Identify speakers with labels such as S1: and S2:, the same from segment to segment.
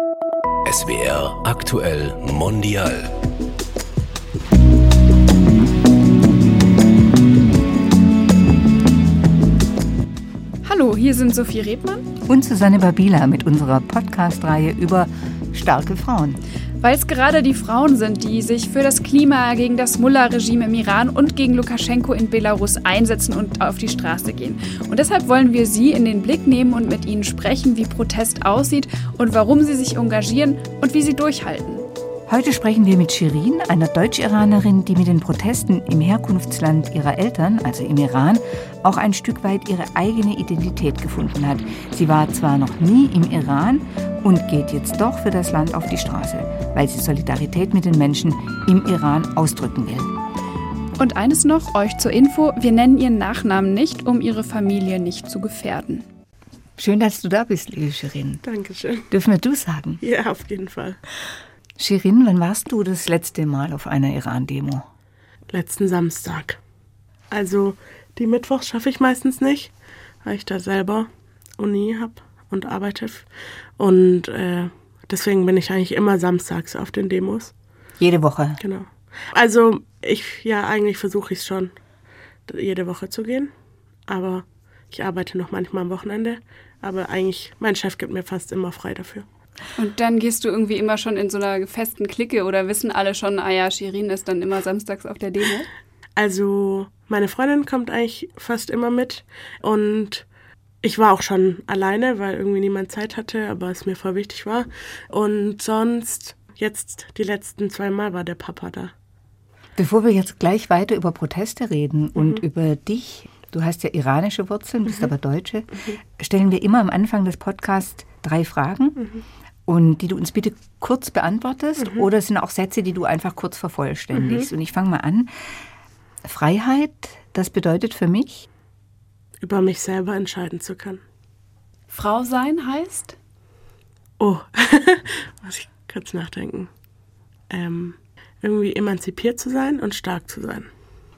S1: SWR aktuell mondial.
S2: Hallo, hier sind Sophie Rebmann
S3: und Susanne Babila mit unserer Podcast-Reihe über starke Frauen.
S2: Weil es gerade die Frauen sind, die sich für das Klima, gegen das Mullah-Regime im Iran und gegen Lukaschenko in Belarus einsetzen und auf die Straße gehen. Und deshalb wollen wir sie in den Blick nehmen und mit ihnen sprechen, wie Protest aussieht und warum sie sich engagieren und wie sie durchhalten.
S3: Heute sprechen wir mit Shirin, einer Deutsch-Iranerin, die mit den Protesten im Herkunftsland ihrer Eltern, also im Iran, auch ein Stück weit ihre eigene Identität gefunden hat. Sie war zwar noch nie im Iran und geht jetzt doch für das Land auf die Straße, weil sie Solidarität mit den Menschen im Iran ausdrücken will.
S2: Und eines noch, euch zur Info, wir nennen ihren Nachnamen nicht, um ihre Familie nicht zu gefährden.
S3: Schön, dass du da bist, liebe Shirin.
S4: Dankeschön.
S3: Dürfen wir du sagen?
S4: Ja, auf jeden Fall.
S3: Shirin, wann warst du das letzte Mal auf einer Iran-Demo?
S4: Letzten Samstag. Also die Mittwochs schaffe ich meistens nicht, weil ich da selber Uni habe und arbeite. Und äh, deswegen bin ich eigentlich immer samstags auf den Demos.
S3: Jede Woche?
S4: Genau. Also ich, ja, eigentlich versuche ich es schon, jede Woche zu gehen. Aber ich arbeite noch manchmal am Wochenende. Aber eigentlich, mein Chef gibt mir fast immer frei dafür.
S2: Und dann gehst du irgendwie immer schon in so einer festen Clique oder wissen alle schon, ah ja, Shirin ist dann immer samstags auf der Demo?
S4: Also, meine Freundin kommt eigentlich fast immer mit und ich war auch schon alleine, weil irgendwie niemand Zeit hatte, aber es mir voll wichtig war. Und sonst, jetzt die letzten zwei Mal war der Papa da.
S3: Bevor wir jetzt gleich weiter über Proteste reden mhm. und über dich, du hast ja iranische Wurzeln, bist mhm. aber Deutsche, mhm. stellen wir immer am Anfang des Podcasts drei Fragen. Mhm und die du uns bitte kurz beantwortest mhm. oder es sind auch Sätze, die du einfach kurz vervollständigst. Mhm. Und ich fange mal an. Freiheit, das bedeutet für mich?
S4: Über mich selber entscheiden zu können.
S2: Frau sein heißt?
S4: Oh, muss ich kurz nachdenken. Ähm, irgendwie emanzipiert zu sein und stark zu sein.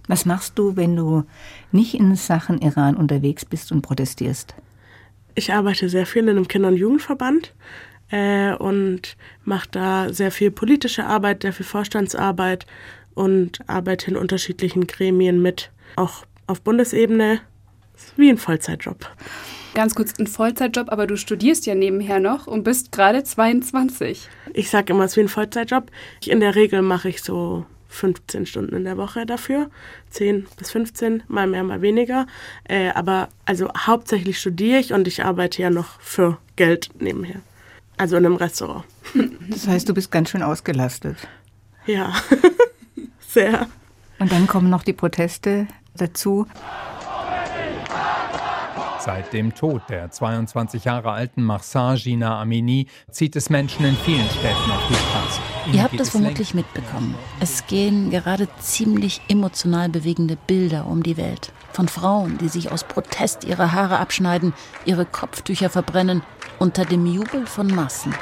S3: Was machst du, wenn du nicht in Sachen Iran unterwegs bist und protestierst?
S4: Ich arbeite sehr viel in einem Kinder- und Jugendverband äh, und mache da sehr viel politische Arbeit, sehr viel Vorstandsarbeit und arbeite in unterschiedlichen Gremien mit, auch auf Bundesebene, wie ein Vollzeitjob.
S2: Ganz kurz, ein Vollzeitjob, aber du studierst ja nebenher noch und bist gerade 22.
S4: Ich sage immer, es ist wie ein Vollzeitjob. In der Regel mache ich so 15 Stunden in der Woche dafür. 10 bis 15, mal mehr, mal weniger. Äh, aber also hauptsächlich studiere ich und ich arbeite ja noch für Geld nebenher. Also in einem Restaurant.
S3: Das heißt, du bist ganz schön ausgelastet.
S4: Ja, sehr.
S3: Und dann kommen noch die Proteste dazu.
S5: Seit dem Tod der 22 Jahre alten Mahsa Gina Amini zieht es Menschen in vielen Städten auf die Straße.
S6: Ihr habt das vermutlich mitbekommen. Es gehen gerade ziemlich emotional bewegende Bilder um die Welt. Von Frauen, die sich aus Protest ihre Haare abschneiden, ihre Kopftücher verbrennen unter dem Jubel von Massen.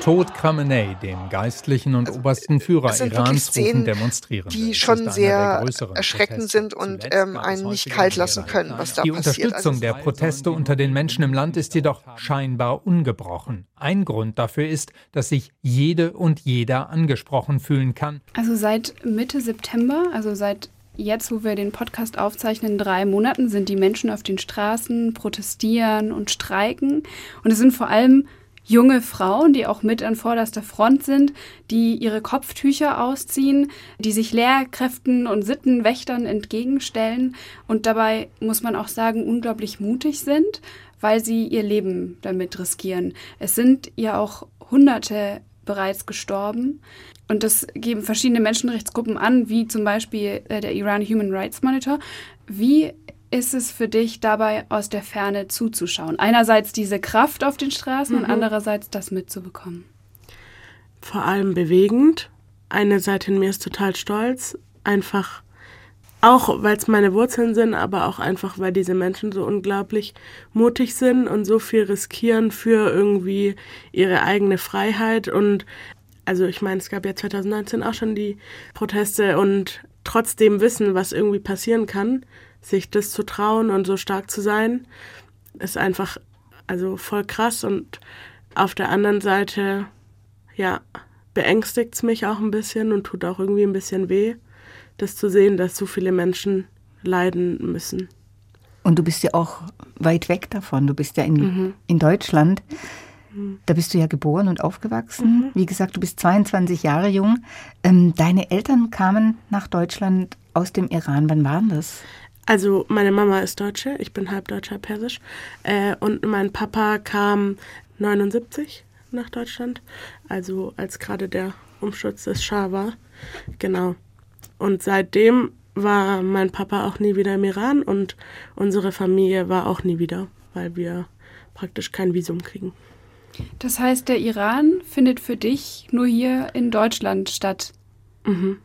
S5: Tod Khamenei, dem geistlichen und also, obersten Führer Irans, rufen Demonstrierende.
S7: Die schon sehr erschreckend sind und ähm, einen nicht kalt lassen können, was da
S5: die
S7: passiert.
S5: Die Unterstützung also, der Proteste unter den Menschen im Land ist jedoch scheinbar ungebrochen. Ein Grund dafür ist, dass sich jede und jeder angesprochen fühlen kann.
S2: Also seit Mitte September, also seit Jetzt, wo wir den Podcast aufzeichnen, drei Monaten sind die Menschen auf den Straßen, protestieren und streiken. Und es sind vor allem junge Frauen, die auch mit an vorderster Front sind, die ihre Kopftücher ausziehen, die sich Lehrkräften und Sittenwächtern entgegenstellen und dabei, muss man auch sagen, unglaublich mutig sind, weil sie ihr Leben damit riskieren. Es sind ja auch Hunderte bereits gestorben. Und das geben verschiedene Menschenrechtsgruppen an, wie zum Beispiel äh, der Iran Human Rights Monitor. Wie ist es für dich dabei aus der Ferne zuzuschauen? Einerseits diese Kraft auf den Straßen mhm. und andererseits das mitzubekommen.
S4: Vor allem bewegend. Eine Seite in mir ist total stolz, einfach auch weil es meine Wurzeln sind, aber auch einfach, weil diese Menschen so unglaublich mutig sind und so viel riskieren für irgendwie ihre eigene Freiheit. Und also ich meine, es gab ja 2019 auch schon die Proteste und trotzdem wissen, was irgendwie passieren kann, sich das zu trauen und so stark zu sein, ist einfach also voll krass und auf der anderen Seite, ja, beängstigt es mich auch ein bisschen und tut auch irgendwie ein bisschen weh, das zu sehen, dass so viele Menschen leiden müssen.
S3: Und du bist ja auch weit weg davon. Du bist ja in, mhm. in Deutschland. Da bist du ja geboren und aufgewachsen. Mhm. Wie gesagt, du bist 22 Jahre jung. Ähm, deine Eltern kamen nach Deutschland aus dem Iran. Wann waren das?
S4: Also meine Mama ist Deutsche, ich bin halb Deutscher, Persisch. Äh, und mein Papa kam 79 nach Deutschland, also als gerade der Umsturz des Schah war. Genau. Und seitdem war mein Papa auch nie wieder im Iran und unsere Familie war auch nie wieder, weil wir praktisch kein Visum kriegen.
S2: Das heißt, der Iran findet für dich nur hier in Deutschland statt. Mhm.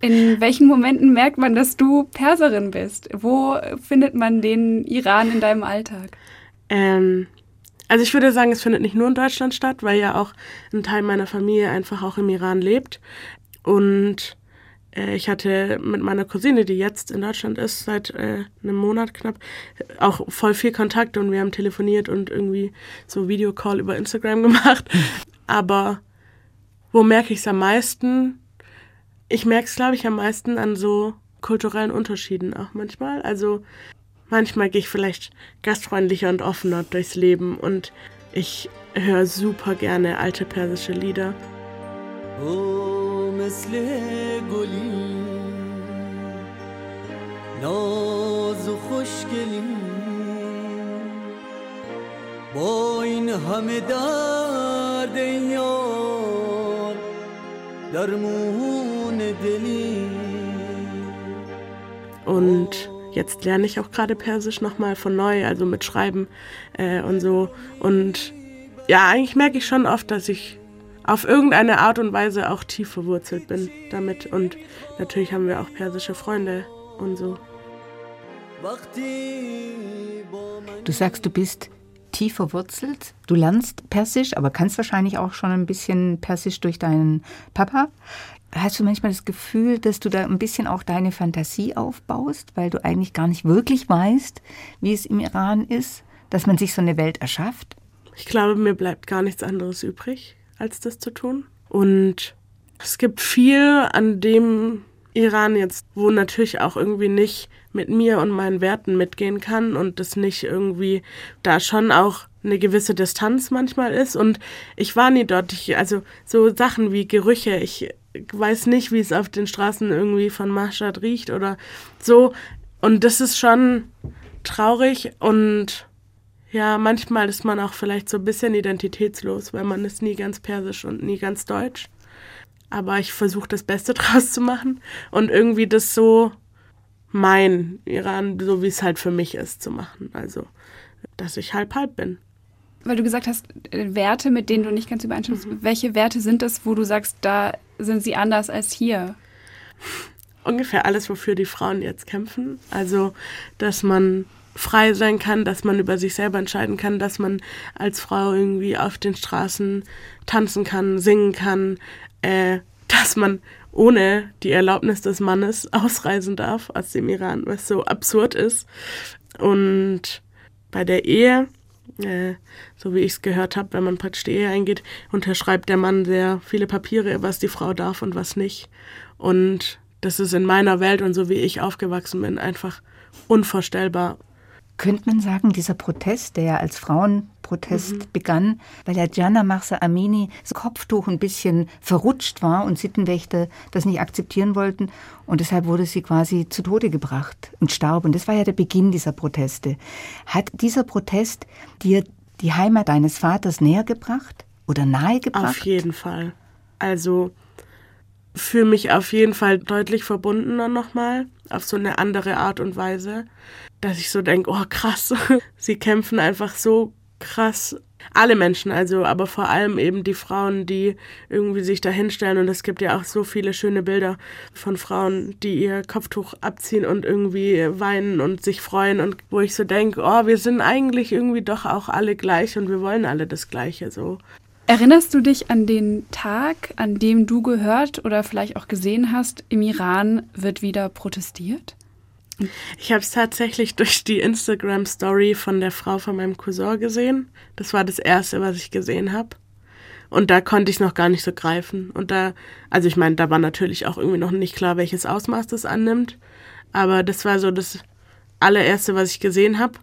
S2: In welchen Momenten merkt man, dass du Perserin bist? Wo findet man den Iran in deinem Alltag?
S4: Ähm, also ich würde sagen, es findet nicht nur in Deutschland statt, weil ja auch ein Teil meiner Familie einfach auch im Iran lebt. Und äh, ich hatte mit meiner Cousine, die jetzt in Deutschland ist, seit äh, einem Monat knapp, auch voll viel Kontakt und wir haben telefoniert und irgendwie so Videocall über Instagram gemacht. Aber wo merke ich es am meisten? Ich merke es, glaube ich, am meisten an so kulturellen Unterschieden auch manchmal. Also manchmal gehe ich vielleicht gastfreundlicher und offener durchs Leben und ich höre super gerne alte persische Lieder. Oh. مثل گلی ناز و خوشگلی با این همه درد یار درمون دلی und jetzt lerne ich auch gerade Persisch nochmal von neu, also mit Schreiben äh, und so. Und ja, eigentlich merke ich schon oft, dass ich auf irgendeine Art und Weise auch tief verwurzelt bin damit. Und natürlich haben wir auch persische Freunde und so.
S3: Du sagst, du bist tief verwurzelt. Du lernst Persisch, aber kannst wahrscheinlich auch schon ein bisschen Persisch durch deinen Papa. Hast du manchmal das Gefühl, dass du da ein bisschen auch deine Fantasie aufbaust, weil du eigentlich gar nicht wirklich weißt, wie es im Iran ist, dass man sich so eine Welt erschafft?
S4: Ich glaube, mir bleibt gar nichts anderes übrig als das zu tun. Und es gibt viel an dem Iran jetzt, wo natürlich auch irgendwie nicht mit mir und meinen Werten mitgehen kann und das nicht irgendwie da schon auch eine gewisse Distanz manchmal ist. Und ich war nie dort. Ich, also so Sachen wie Gerüche, ich weiß nicht, wie es auf den Straßen irgendwie von Mashhad riecht oder so. Und das ist schon traurig und ja, manchmal ist man auch vielleicht so ein bisschen identitätslos, weil man ist nie ganz persisch und nie ganz deutsch. Aber ich versuche das Beste draus zu machen und irgendwie das so mein Iran, so wie es halt für mich ist, zu machen. Also, dass ich halb halb bin.
S2: Weil du gesagt hast, äh, Werte, mit denen du nicht ganz übereinstimmst. Mhm. Welche Werte sind es, wo du sagst, da sind sie anders als hier?
S4: Ungefähr alles, wofür die Frauen jetzt kämpfen. Also, dass man frei sein kann, dass man über sich selber entscheiden kann, dass man als Frau irgendwie auf den Straßen tanzen kann, singen kann, äh, dass man ohne die Erlaubnis des Mannes ausreisen darf aus dem Iran, was so absurd ist. Und bei der Ehe, äh, so wie ich es gehört habe, wenn man praktisch die Ehe eingeht, unterschreibt der Mann sehr viele Papiere, was die Frau darf und was nicht. Und das ist in meiner Welt und so wie ich aufgewachsen bin, einfach unvorstellbar
S3: könnte man sagen, dieser Protest, der ja als Frauenprotest mhm. begann, weil ja Gianna Marsa Amini das Kopftuch ein bisschen verrutscht war und Sittenwächter das nicht akzeptieren wollten und deshalb wurde sie quasi zu Tode gebracht und starb. Und das war ja der Beginn dieser Proteste. Hat dieser Protest dir die Heimat deines Vaters näher gebracht oder nahe gebracht?
S4: Auf jeden Fall. Also fühle mich auf jeden Fall deutlich verbundener nochmal, auf so eine andere Art und Weise, dass ich so denke, oh krass, sie kämpfen einfach so krass. Alle Menschen, also, aber vor allem eben die Frauen, die irgendwie sich da hinstellen. Und es gibt ja auch so viele schöne Bilder von Frauen, die ihr Kopftuch abziehen und irgendwie weinen und sich freuen. Und wo ich so denke, oh, wir sind eigentlich irgendwie doch auch alle gleich und wir wollen alle das Gleiche so.
S2: Erinnerst du dich an den Tag, an dem du gehört oder vielleicht auch gesehen hast, im Iran wird wieder protestiert?
S4: Ich habe es tatsächlich durch die Instagram-Story von der Frau von meinem Cousin gesehen. Das war das Erste, was ich gesehen habe. Und da konnte ich es noch gar nicht so greifen. Und da, also ich meine, da war natürlich auch irgendwie noch nicht klar, welches Ausmaß das annimmt. Aber das war so das allererste, was ich gesehen habe.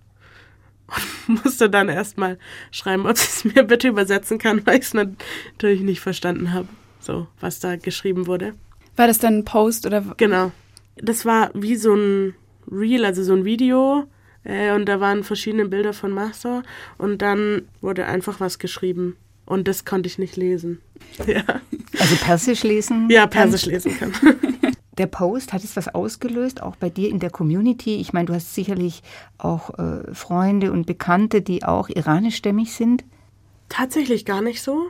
S4: Und musste dann erstmal schreiben, ob sie es mir bitte übersetzen kann, weil ich es natürlich nicht verstanden habe, so was da geschrieben wurde.
S2: War das dann ein Post oder?
S4: Genau. Das war wie so ein Reel, also so ein Video. Äh, und da waren verschiedene Bilder von Master. Und dann wurde einfach was geschrieben. Und das konnte ich nicht lesen. Ja.
S3: Also Persisch lesen?
S4: Ja, Persisch kann. lesen kann.
S3: Der Post, hat es was ausgelöst, auch bei dir in der Community? Ich meine, du hast sicherlich auch äh, Freunde und Bekannte, die auch iranischstämmig sind.
S4: Tatsächlich gar nicht so.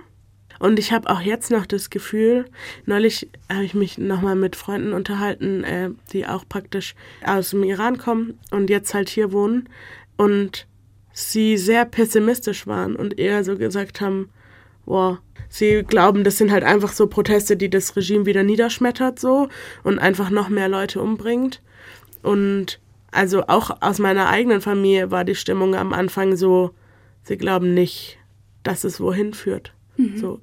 S4: Und ich habe auch jetzt noch das Gefühl, neulich habe ich mich nochmal mit Freunden unterhalten, äh, die auch praktisch aus dem Iran kommen und jetzt halt hier wohnen und sie sehr pessimistisch waren und eher so gesagt haben, boah, sie glauben, das sind halt einfach so Proteste, die das Regime wieder niederschmettert so und einfach noch mehr Leute umbringt. Und also auch aus meiner eigenen Familie war die Stimmung am Anfang so, sie glauben nicht, dass es wohin führt. Mhm. So,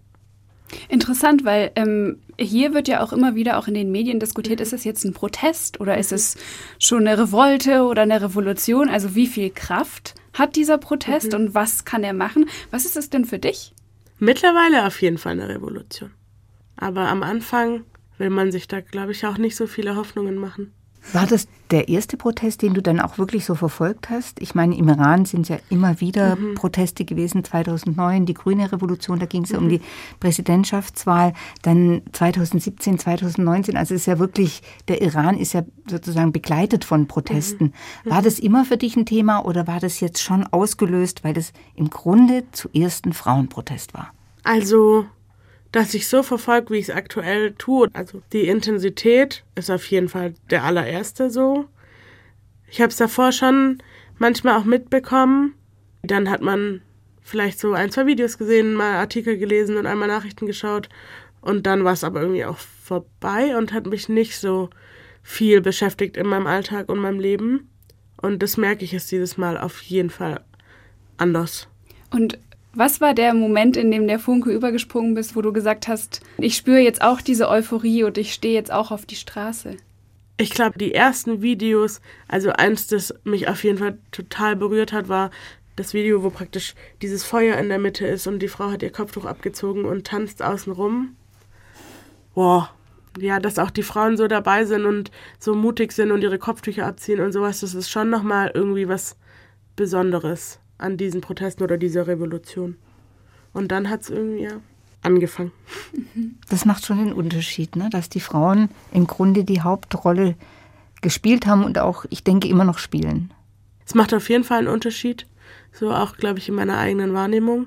S2: Interessant, weil ähm, hier wird ja auch immer wieder auch in den Medien diskutiert, ist es jetzt ein Protest oder ist es schon eine Revolte oder eine Revolution? Also wie viel Kraft hat dieser Protest mhm. und was kann er machen? Was ist es denn für dich?
S4: Mittlerweile auf jeden Fall eine Revolution. Aber am Anfang will man sich da, glaube ich, auch nicht so viele Hoffnungen machen.
S3: War das der erste Protest, den du dann auch wirklich so verfolgt hast? Ich meine, im Iran sind ja immer wieder mhm. Proteste gewesen. 2009 die Grüne Revolution, da ging es ja mhm. um die Präsidentschaftswahl. Dann 2017, 2019. Also ist ja wirklich, der Iran ist ja sozusagen begleitet von Protesten. Mhm. War das immer für dich ein Thema oder war das jetzt schon ausgelöst, weil das im Grunde zuerst ein Frauenprotest war?
S4: Also dass ich so verfolge, wie ich es aktuell tue. Also die Intensität ist auf jeden Fall der allererste so. Ich habe es davor schon manchmal auch mitbekommen. Dann hat man vielleicht so ein, zwei Videos gesehen, mal Artikel gelesen und einmal Nachrichten geschaut. Und dann war es aber irgendwie auch vorbei und hat mich nicht so viel beschäftigt in meinem Alltag und meinem Leben. Und das merke ich jetzt dieses Mal auf jeden Fall anders.
S2: Und was war der Moment, in dem der Funke übergesprungen bist, wo du gesagt hast, ich spüre jetzt auch diese Euphorie und ich stehe jetzt auch auf die Straße?
S4: Ich glaube, die ersten Videos, also eins, das mich auf jeden Fall total berührt hat, war das Video, wo praktisch dieses Feuer in der Mitte ist und die Frau hat ihr Kopftuch abgezogen und tanzt außenrum. Boah, ja, dass auch die Frauen so dabei sind und so mutig sind und ihre Kopftücher abziehen und sowas, das ist schon nochmal irgendwie was Besonderes an diesen Protesten oder dieser Revolution. Und dann hat es irgendwie ja, angefangen.
S3: Das macht schon den Unterschied, ne? dass die Frauen im Grunde die Hauptrolle gespielt haben und auch, ich denke, immer noch spielen.
S4: Es macht auf jeden Fall einen Unterschied. So auch, glaube ich, in meiner eigenen Wahrnehmung.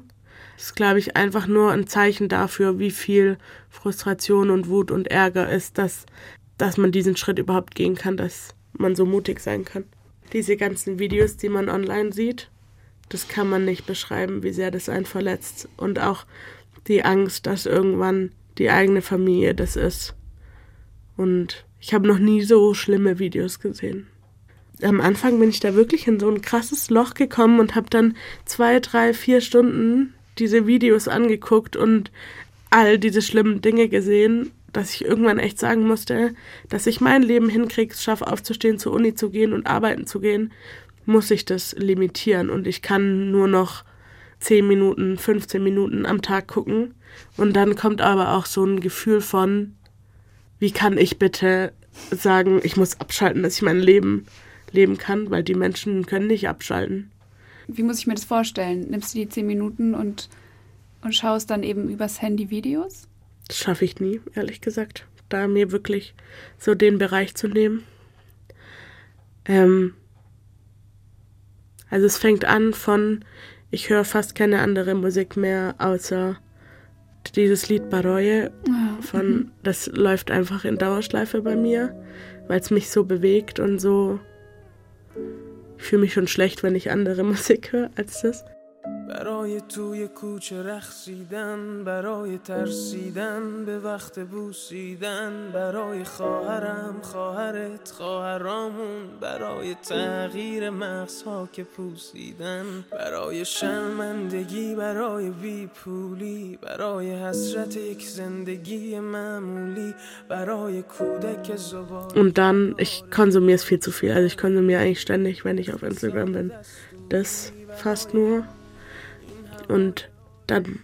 S4: Es ist, glaube ich, einfach nur ein Zeichen dafür, wie viel Frustration und Wut und Ärger ist, dass, dass man diesen Schritt überhaupt gehen kann, dass man so mutig sein kann. Diese ganzen Videos, die man online sieht, das kann man nicht beschreiben, wie sehr das einen verletzt. Und auch die Angst, dass irgendwann die eigene Familie das ist. Und ich habe noch nie so schlimme Videos gesehen. Am Anfang bin ich da wirklich in so ein krasses Loch gekommen und habe dann zwei, drei, vier Stunden diese Videos angeguckt und all diese schlimmen Dinge gesehen, dass ich irgendwann echt sagen musste, dass ich mein Leben hinkriege, es schaffe aufzustehen, zur Uni zu gehen und arbeiten zu gehen muss ich das limitieren und ich kann nur noch 10 Minuten, 15 Minuten am Tag gucken. Und dann kommt aber auch so ein Gefühl von, wie kann ich bitte sagen, ich muss abschalten, dass ich mein Leben leben kann, weil die Menschen können nicht abschalten.
S2: Wie muss ich mir das vorstellen? Nimmst du die 10 Minuten und, und schaust dann eben übers Handy Videos?
S4: Das schaffe ich nie, ehrlich gesagt. Da mir wirklich so den Bereich zu nehmen. Ähm, also es fängt an von, ich höre fast keine andere Musik mehr, außer dieses Lied Baroye. Von, mhm. das läuft einfach in Dauerschleife bei mir, weil es mich so bewegt und so. Ich fühle mich schon schlecht, wenn ich andere Musik höre als das.
S8: برای توی کوچه رخصیدن برای ترسیدن به وقت بوسیدن برای خواهرم خواهرت خواهرامون برای تغییر مغزها که پوسیدن برای شرمندگی برای بیپولی برای حسرت یک زندگی معمولی برای کودک زبان
S4: Und dann, ich konsumiere es viel zu viel. Also ich konsumiere eigentlich ständig, wenn ich auf Instagram bin. Das fast nur. Und dann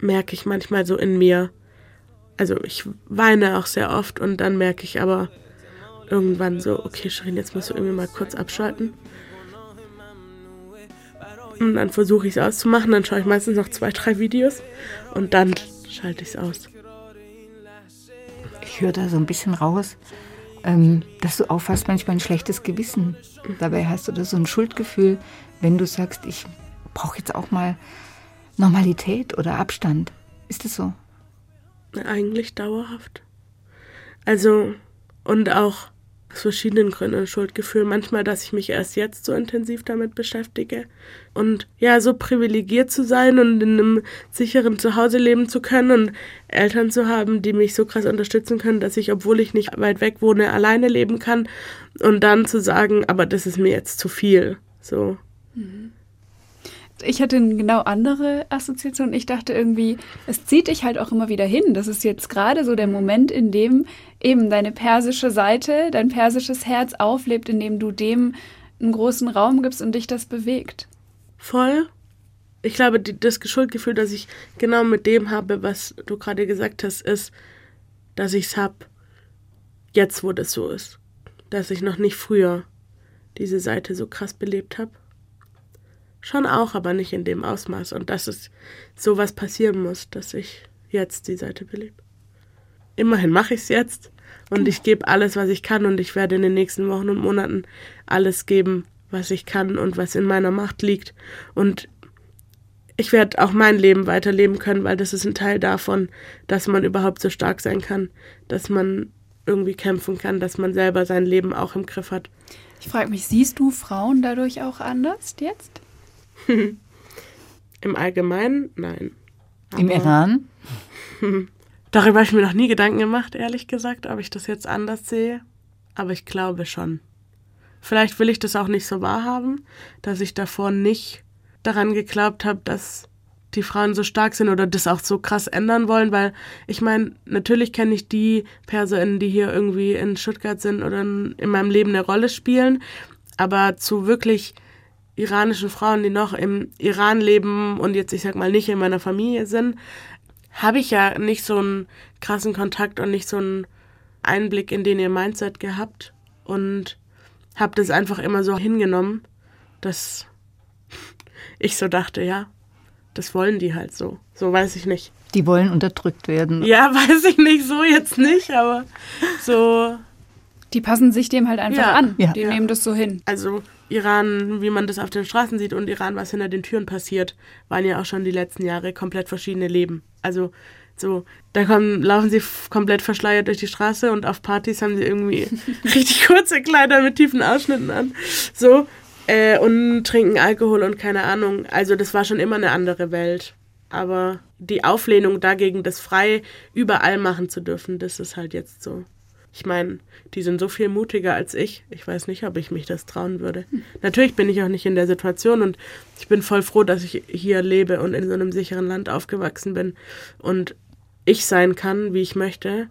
S4: merke ich manchmal so in mir, also ich weine auch sehr oft und dann merke ich aber irgendwann so, okay, Shirin, jetzt musst du irgendwie mal kurz abschalten. Und dann versuche ich es auszumachen, dann schaue ich meistens noch zwei, drei Videos und dann schalte ich es aus.
S3: Ich höre da so ein bisschen raus, ähm, dass du auch fast manchmal ein schlechtes Gewissen dabei hast oder so ein Schuldgefühl, wenn du sagst, ich brauche jetzt auch mal Normalität oder Abstand. Ist das so?
S4: Eigentlich dauerhaft. Also, und auch aus verschiedenen Gründen ein Schuldgefühl. Manchmal, dass ich mich erst jetzt so intensiv damit beschäftige. Und ja, so privilegiert zu sein und in einem sicheren Zuhause leben zu können und Eltern zu haben, die mich so krass unterstützen können, dass ich, obwohl ich nicht weit weg wohne, alleine leben kann. Und dann zu sagen, aber das ist mir jetzt zu viel. So. Mhm
S2: ich hatte eine genau andere Assoziation. Ich dachte irgendwie, es zieht dich halt auch immer wieder hin. Das ist jetzt gerade so der Moment, in dem eben deine persische Seite, dein persisches Herz auflebt, in dem du dem einen großen Raum gibst und dich das bewegt.
S4: Voll. Ich glaube, die, das Schuldgefühl, das ich genau mit dem habe, was du gerade gesagt hast, ist, dass ich es habe, jetzt wo das so ist. Dass ich noch nicht früher diese Seite so krass belebt habe. Schon auch, aber nicht in dem Ausmaß. Und dass es sowas passieren muss, dass ich jetzt die Seite belebe. Immerhin mache ich es jetzt und ich gebe alles, was ich kann und ich werde in den nächsten Wochen und Monaten alles geben, was ich kann und was in meiner Macht liegt. Und ich werde auch mein Leben weiterleben können, weil das ist ein Teil davon, dass man überhaupt so stark sein kann, dass man irgendwie kämpfen kann, dass man selber sein Leben auch im Griff hat.
S2: Ich frage mich, siehst du Frauen dadurch auch anders jetzt?
S4: Im Allgemeinen, nein.
S3: Aber Im Iran?
S4: Darüber habe ich mir noch nie Gedanken gemacht, ehrlich gesagt, ob ich das jetzt anders sehe. Aber ich glaube schon. Vielleicht will ich das auch nicht so wahrhaben, dass ich davor nicht daran geglaubt habe, dass die Frauen so stark sind oder das auch so krass ändern wollen, weil ich meine, natürlich kenne ich die Personen, die hier irgendwie in Stuttgart sind oder in meinem Leben eine Rolle spielen, aber zu wirklich iranischen Frauen, die noch im Iran leben und jetzt, ich sag mal, nicht in meiner Familie sind, habe ich ja nicht so einen krassen Kontakt und nicht so einen Einblick in den ihr Mindset gehabt und habe das einfach immer so hingenommen, dass ich so dachte, ja, das wollen die halt so. So weiß ich nicht.
S3: Die wollen unterdrückt werden.
S4: Ja, weiß ich nicht, so jetzt nicht, aber so.
S2: Die passen sich dem halt einfach ja, an. Ja. Die ja. nehmen das so hin.
S4: Also Iran, wie man das auf den Straßen sieht, und Iran, was hinter den Türen passiert, waren ja auch schon die letzten Jahre komplett verschiedene Leben. Also so, da kommen, laufen sie komplett verschleiert durch die Straße und auf Partys haben sie irgendwie richtig kurze Kleider mit tiefen Ausschnitten an. So, äh, und trinken Alkohol und keine Ahnung. Also das war schon immer eine andere Welt. Aber die Auflehnung dagegen, das frei überall machen zu dürfen, das ist halt jetzt so. Ich meine, die sind so viel mutiger als ich. Ich weiß nicht, ob ich mich das trauen würde. Natürlich bin ich auch nicht in der Situation und ich bin voll froh, dass ich hier lebe und in so einem sicheren Land aufgewachsen bin und ich sein kann, wie ich möchte.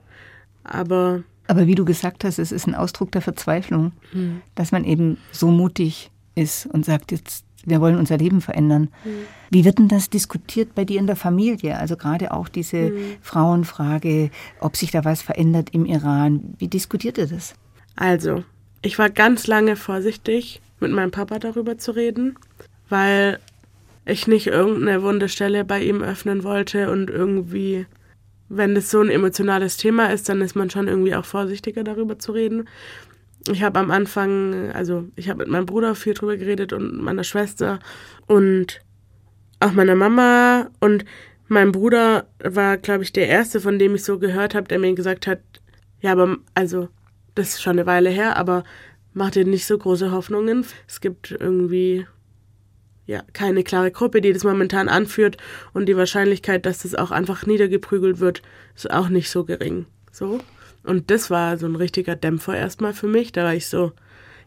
S4: Aber.
S3: Aber wie du gesagt hast, es ist ein Ausdruck der Verzweiflung, hm. dass man eben so mutig ist und sagt, jetzt wir wollen unser Leben verändern. Mhm. Wie wird denn das diskutiert bei dir in der Familie? Also gerade auch diese mhm. Frauenfrage, ob sich da was verändert im Iran. Wie diskutiert ihr das?
S4: Also, ich war ganz lange vorsichtig, mit meinem Papa darüber zu reden, weil ich nicht irgendeine wunde Stelle bei ihm öffnen wollte und irgendwie, wenn das so ein emotionales Thema ist, dann ist man schon irgendwie auch vorsichtiger darüber zu reden ich habe am Anfang, also ich habe mit meinem Bruder viel drüber geredet und meiner Schwester und auch meiner Mama und mein Bruder war, glaube ich, der erste, von dem ich so gehört habe, der mir gesagt hat, ja, aber also das ist schon eine Weile her, aber mach dir nicht so große Hoffnungen. Es gibt irgendwie ja keine klare Gruppe, die das momentan anführt und die Wahrscheinlichkeit, dass das auch einfach niedergeprügelt wird, ist auch nicht so gering. So. Und das war so ein richtiger Dämpfer erstmal für mich. Da war ich so,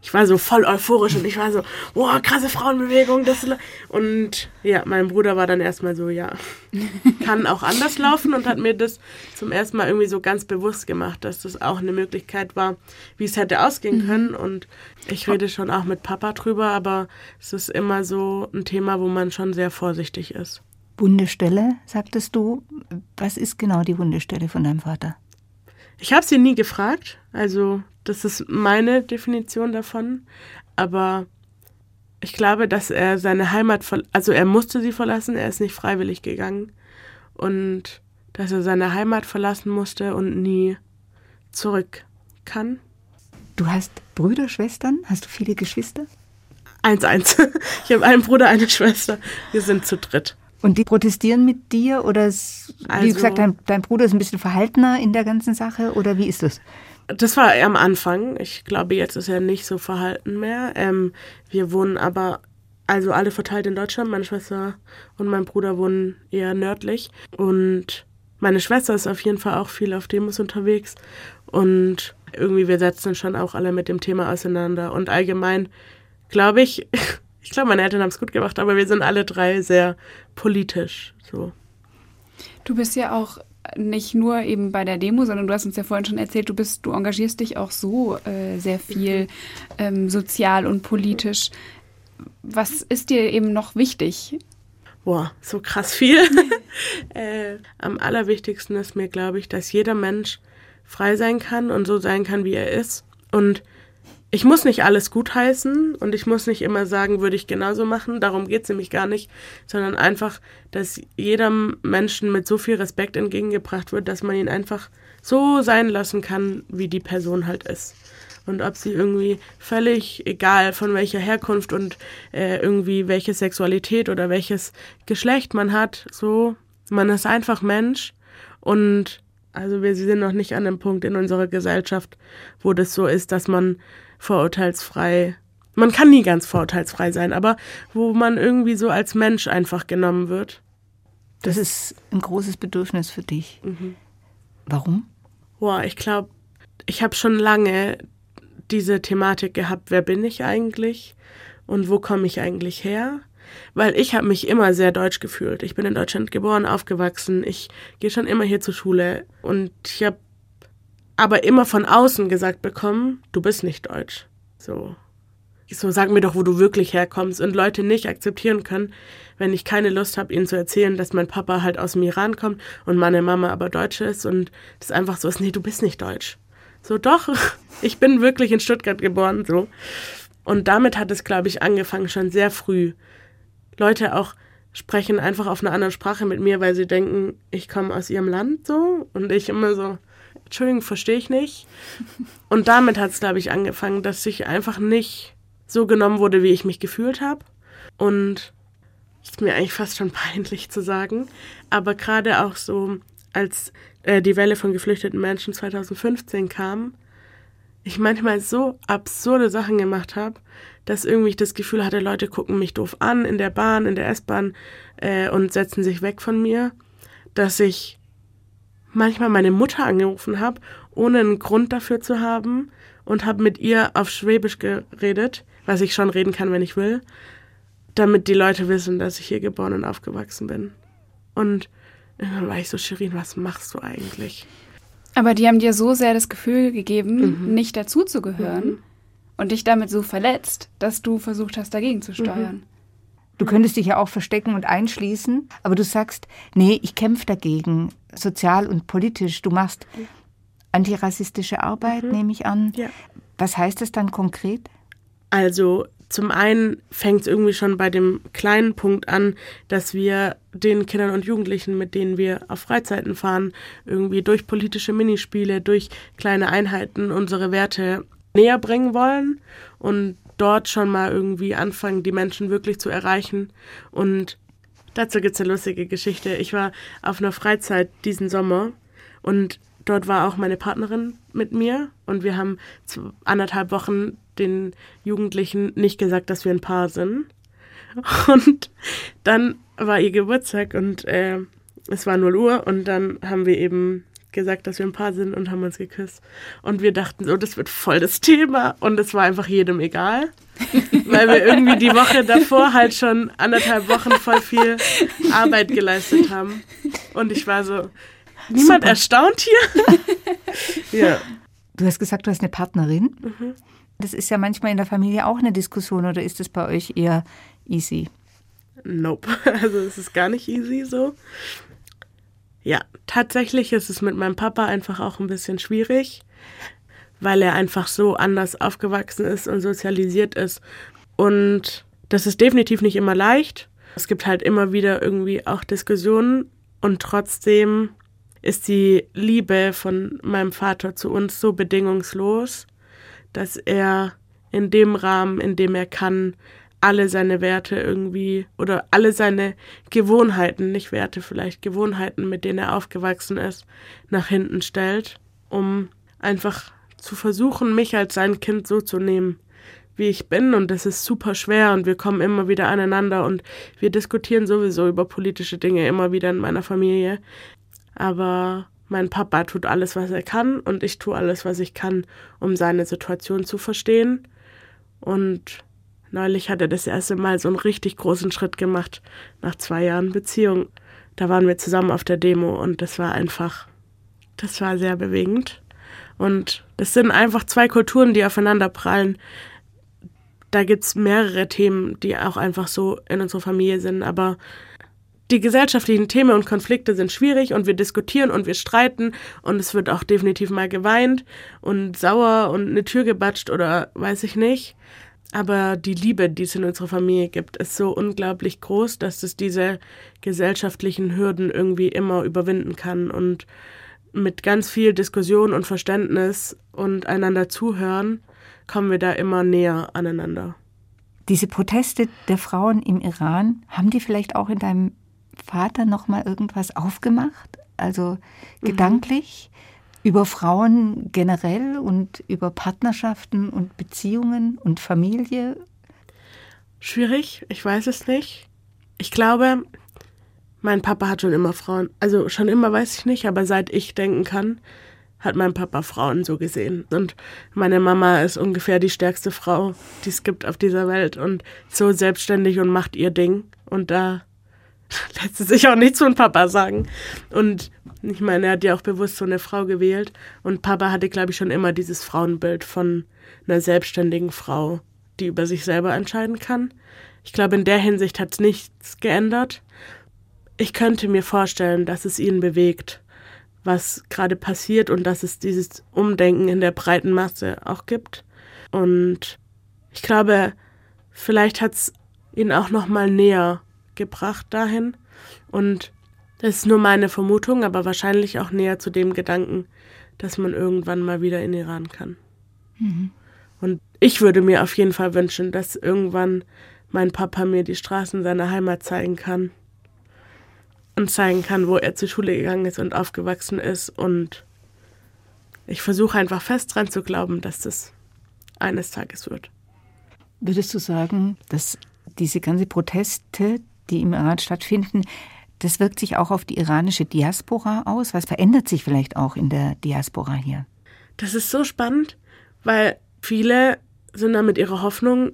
S4: ich war so voll euphorisch und ich war so, boah, krasse Frauenbewegung. Das und ja, mein Bruder war dann erstmal so, ja, kann auch anders laufen und hat mir das zum ersten Mal irgendwie so ganz bewusst gemacht, dass das auch eine Möglichkeit war, wie es hätte ausgehen mhm. können. Und ich rede schon auch mit Papa drüber, aber es ist immer so ein Thema, wo man schon sehr vorsichtig ist.
S3: Wundestelle, sagtest du. Was ist genau die Wundestelle von deinem Vater?
S4: Ich habe sie nie gefragt. Also das ist meine Definition davon. Aber ich glaube, dass er seine Heimat, also er musste sie verlassen, er ist nicht freiwillig gegangen. Und dass er seine Heimat verlassen musste und nie zurück kann.
S3: Du hast Brüder, Schwestern? Hast du viele Geschwister?
S4: Eins, eins. Ich habe einen Bruder, eine Schwester. Wir sind zu dritt.
S3: Und die protestieren mit dir oder ist, also, wie gesagt, dein, dein, Bruder ist ein bisschen verhaltener in der ganzen Sache oder wie ist das?
S4: Das war am Anfang. Ich glaube, jetzt ist er nicht so verhalten mehr. Ähm, wir wohnen aber also alle verteilt in Deutschland. Meine Schwester und mein Bruder wohnen eher nördlich. Und meine Schwester ist auf jeden Fall auch viel auf Demos unterwegs. Und irgendwie, wir setzen schon auch alle mit dem Thema auseinander. Und allgemein, glaube ich, ich glaube, meine Eltern haben es gut gemacht, aber wir sind alle drei sehr politisch. So.
S2: Du bist ja auch nicht nur eben bei der Demo, sondern du hast uns ja vorhin schon erzählt, du bist, du engagierst dich auch so äh, sehr viel ähm, sozial und politisch. Was ist dir eben noch wichtig?
S4: Boah, so krass viel. äh, am allerwichtigsten ist mir, glaube ich, dass jeder Mensch frei sein kann und so sein kann, wie er ist. Und ich muss nicht alles gutheißen und ich muss nicht immer sagen, würde ich genauso machen. Darum geht es nämlich gar nicht, sondern einfach, dass jedem Menschen mit so viel Respekt entgegengebracht wird, dass man ihn einfach so sein lassen kann, wie die Person halt ist. Und ob sie irgendwie völlig egal von welcher Herkunft und äh, irgendwie welche Sexualität oder welches Geschlecht man hat, so, man ist einfach Mensch und also wir sind noch nicht an dem Punkt in unserer Gesellschaft, wo das so ist, dass man vorurteilsfrei, man kann nie ganz vorurteilsfrei sein, aber wo man irgendwie so als Mensch einfach genommen wird.
S3: Das, das ist ein großes Bedürfnis für dich. Mhm. Warum?
S4: Boah, ich glaube, ich habe schon lange diese Thematik gehabt, wer bin ich eigentlich und wo komme ich eigentlich her? Weil ich habe mich immer sehr deutsch gefühlt. Ich bin in Deutschland geboren, aufgewachsen. Ich gehe schon immer hier zur Schule und ich habe aber immer von außen gesagt bekommen, du bist nicht deutsch. So. So, sag mir doch, wo du wirklich herkommst. Und Leute nicht akzeptieren können, wenn ich keine Lust habe, ihnen zu erzählen, dass mein Papa halt aus dem Iran kommt und meine Mama aber Deutsche ist und das einfach so ist, nee, du bist nicht deutsch. So, doch, ich bin wirklich in Stuttgart geboren, so. Und damit hat es, glaube ich, angefangen, schon sehr früh. Leute auch sprechen einfach auf einer anderen Sprache mit mir, weil sie denken, ich komme aus ihrem Land, so. Und ich immer so, Entschuldigung, verstehe ich nicht. Und damit hat es, glaube ich, angefangen, dass ich einfach nicht so genommen wurde, wie ich mich gefühlt habe. Und ist mir eigentlich fast schon peinlich zu sagen, aber gerade auch so, als äh, die Welle von geflüchteten Menschen 2015 kam, ich manchmal so absurde Sachen gemacht habe, dass irgendwie ich das Gefühl hatte, Leute gucken mich doof an in der Bahn, in der S-Bahn äh, und setzen sich weg von mir, dass ich manchmal meine Mutter angerufen habe, ohne einen Grund dafür zu haben und habe mit ihr auf Schwäbisch geredet, was ich schon reden kann, wenn ich will, damit die Leute wissen, dass ich hier geboren und aufgewachsen bin. Und dann war ich so, Shirin, was machst du eigentlich?
S2: Aber die haben dir so sehr das Gefühl gegeben, mhm. nicht dazuzugehören mhm. und dich damit so verletzt, dass du versucht hast, dagegen zu steuern. Mhm.
S3: Du könntest dich ja auch verstecken und einschließen, aber du sagst, nee, ich kämpfe dagegen, sozial und politisch. Du machst antirassistische Arbeit, mhm. nehme ich an. Ja. Was heißt das dann konkret?
S4: Also zum einen fängt es irgendwie schon bei dem kleinen Punkt an, dass wir den Kindern und Jugendlichen, mit denen wir auf Freizeiten fahren, irgendwie durch politische Minispiele, durch kleine Einheiten unsere Werte näher bringen wollen und dort schon mal irgendwie anfangen, die Menschen wirklich zu erreichen. Und dazu gibt es eine lustige Geschichte. Ich war auf einer Freizeit diesen Sommer und dort war auch meine Partnerin mit mir und wir haben anderthalb Wochen den Jugendlichen nicht gesagt, dass wir ein Paar sind. Und dann war ihr Geburtstag und äh, es war 0 Uhr und dann haben wir eben gesagt, dass wir ein Paar sind und haben uns geküsst. Und wir dachten so, das wird voll das Thema. Und es war einfach jedem egal. weil wir irgendwie die Woche davor halt schon anderthalb Wochen voll viel Arbeit geleistet haben. Und ich war so, niemand Super. erstaunt hier?
S3: ja. Du hast gesagt, du hast eine Partnerin. Mhm. Das ist ja manchmal in der Familie auch eine Diskussion oder ist es bei euch eher easy?
S4: Nope. Also es ist gar nicht easy so. Ja, tatsächlich ist es mit meinem Papa einfach auch ein bisschen schwierig, weil er einfach so anders aufgewachsen ist und sozialisiert ist. Und das ist definitiv nicht immer leicht. Es gibt halt immer wieder irgendwie auch Diskussionen und trotzdem ist die Liebe von meinem Vater zu uns so bedingungslos, dass er in dem Rahmen, in dem er kann, alle seine Werte irgendwie oder alle seine Gewohnheiten, nicht Werte vielleicht, Gewohnheiten, mit denen er aufgewachsen ist, nach hinten stellt, um einfach zu versuchen, mich als sein Kind so zu nehmen, wie ich bin. Und das ist super schwer und wir kommen immer wieder aneinander und wir diskutieren sowieso über politische Dinge immer wieder in meiner Familie. Aber mein Papa tut alles, was er kann und ich tue alles, was ich kann, um seine Situation zu verstehen. Und Neulich hat er das erste Mal so einen richtig großen Schritt gemacht nach zwei Jahren Beziehung. Da waren wir zusammen auf der Demo und das war einfach, das war sehr bewegend. Und das sind einfach zwei Kulturen, die aufeinander prallen. Da gibt es mehrere Themen, die auch einfach so in unserer Familie sind, aber die gesellschaftlichen Themen und Konflikte sind schwierig und wir diskutieren und wir streiten und es wird auch definitiv mal geweint und sauer und eine Tür gebatscht oder weiß ich nicht. Aber die Liebe, die es in unserer Familie gibt, ist so unglaublich groß, dass es diese gesellschaftlichen Hürden irgendwie immer überwinden kann. Und mit ganz viel Diskussion und Verständnis und einander zuhören, kommen wir da immer näher aneinander.
S3: Diese Proteste der Frauen im Iran, haben die vielleicht auch in deinem Vater noch mal irgendwas aufgemacht? Also mhm. Über Frauen generell und über Partnerschaften und Beziehungen und Familie?
S4: Schwierig, ich weiß es nicht. Ich glaube, mein Papa hat schon immer Frauen, also schon immer weiß ich nicht, aber seit ich denken kann, hat mein Papa Frauen so gesehen. Und meine Mama ist ungefähr die stärkste Frau, die es gibt auf dieser Welt und so selbstständig und macht ihr Ding. Und da lässt sie sich auch nichts von Papa sagen. Und ich meine, er hat ja auch bewusst so eine Frau gewählt. Und Papa hatte, glaube ich, schon immer dieses Frauenbild von einer selbstständigen Frau, die über sich selber entscheiden kann. Ich glaube, in der Hinsicht hat es nichts geändert. Ich könnte mir vorstellen, dass es ihn bewegt, was gerade passiert und dass es dieses Umdenken in der breiten Masse auch gibt. Und ich glaube, vielleicht hat es ihn auch noch mal näher gebracht dahin. Und das ist nur meine Vermutung, aber wahrscheinlich auch näher zu dem Gedanken, dass man irgendwann mal wieder in Iran kann. Mhm. Und ich würde mir auf jeden Fall wünschen, dass irgendwann mein Papa mir die Straßen seiner Heimat zeigen kann und zeigen kann, wo er zur Schule gegangen ist und aufgewachsen ist. Und ich versuche einfach fest dran zu glauben, dass das eines Tages wird.
S3: Würdest du sagen, dass diese ganze Proteste, die im Iran stattfinden, das wirkt sich auch auf die iranische Diaspora aus. Was verändert sich vielleicht auch in der Diaspora hier?
S4: Das ist so spannend, weil viele sind da mit ihrer Hoffnung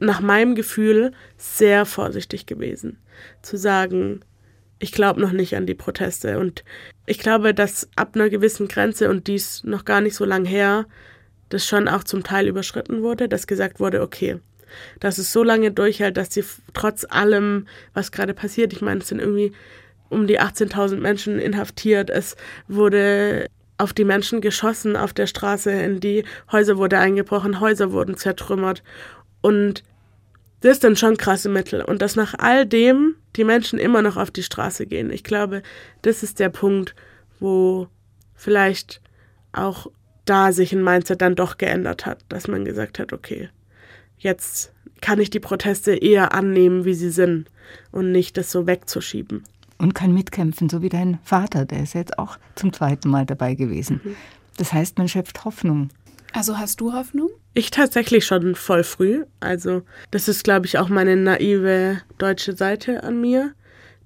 S4: nach meinem Gefühl sehr vorsichtig gewesen. Zu sagen, ich glaube noch nicht an die Proteste. Und ich glaube, dass ab einer gewissen Grenze und dies noch gar nicht so lang her, das schon auch zum Teil überschritten wurde, dass gesagt wurde, okay, dass es so lange durchhält, dass sie trotz allem, was gerade passiert, ich meine, es sind irgendwie um die 18.000 Menschen inhaftiert, es wurde auf die Menschen geschossen auf der Straße, in die Häuser wurde eingebrochen, Häuser wurden zertrümmert und das sind schon krasse Mittel. Und dass nach all dem die Menschen immer noch auf die Straße gehen. Ich glaube, das ist der Punkt, wo vielleicht auch da sich ein Mindset dann doch geändert hat, dass man gesagt hat, okay, Jetzt kann ich die Proteste eher annehmen, wie sie sind und nicht das so wegzuschieben.
S3: Und kann mitkämpfen, so wie dein Vater, der ist jetzt auch zum zweiten Mal dabei gewesen. Mhm. Das heißt, man schöpft Hoffnung.
S2: Also hast du Hoffnung?
S4: Ich tatsächlich schon voll früh. Also das ist, glaube ich, auch meine naive deutsche Seite an mir,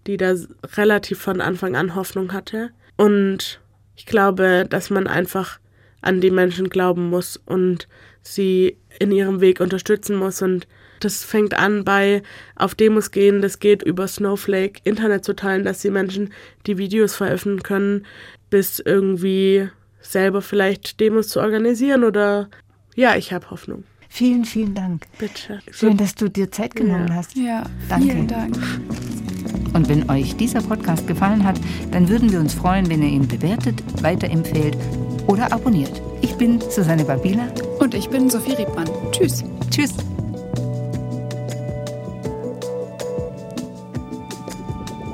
S4: die da relativ von Anfang an Hoffnung hatte. Und ich glaube, dass man einfach an die Menschen glauben muss und sie in ihrem Weg unterstützen muss. Und das fängt an bei auf Demos gehen, das geht über Snowflake, Internet zu teilen, dass die Menschen die Videos veröffentlichen können, bis irgendwie selber vielleicht Demos zu organisieren oder ja, ich habe Hoffnung.
S3: Vielen, vielen Dank.
S4: Bitte.
S3: Schön, dass du dir Zeit genommen
S2: ja.
S3: hast.
S2: Ja,
S3: Danke.
S2: vielen Dank.
S3: Und wenn euch dieser Podcast gefallen hat, dann würden wir uns freuen, wenn ihr ihn bewertet, weiterempfehlt oder abonniert. Ich bin Susanne Babila.
S2: Und ich bin Sophie Riebmann. Tschüss.
S3: Tschüss.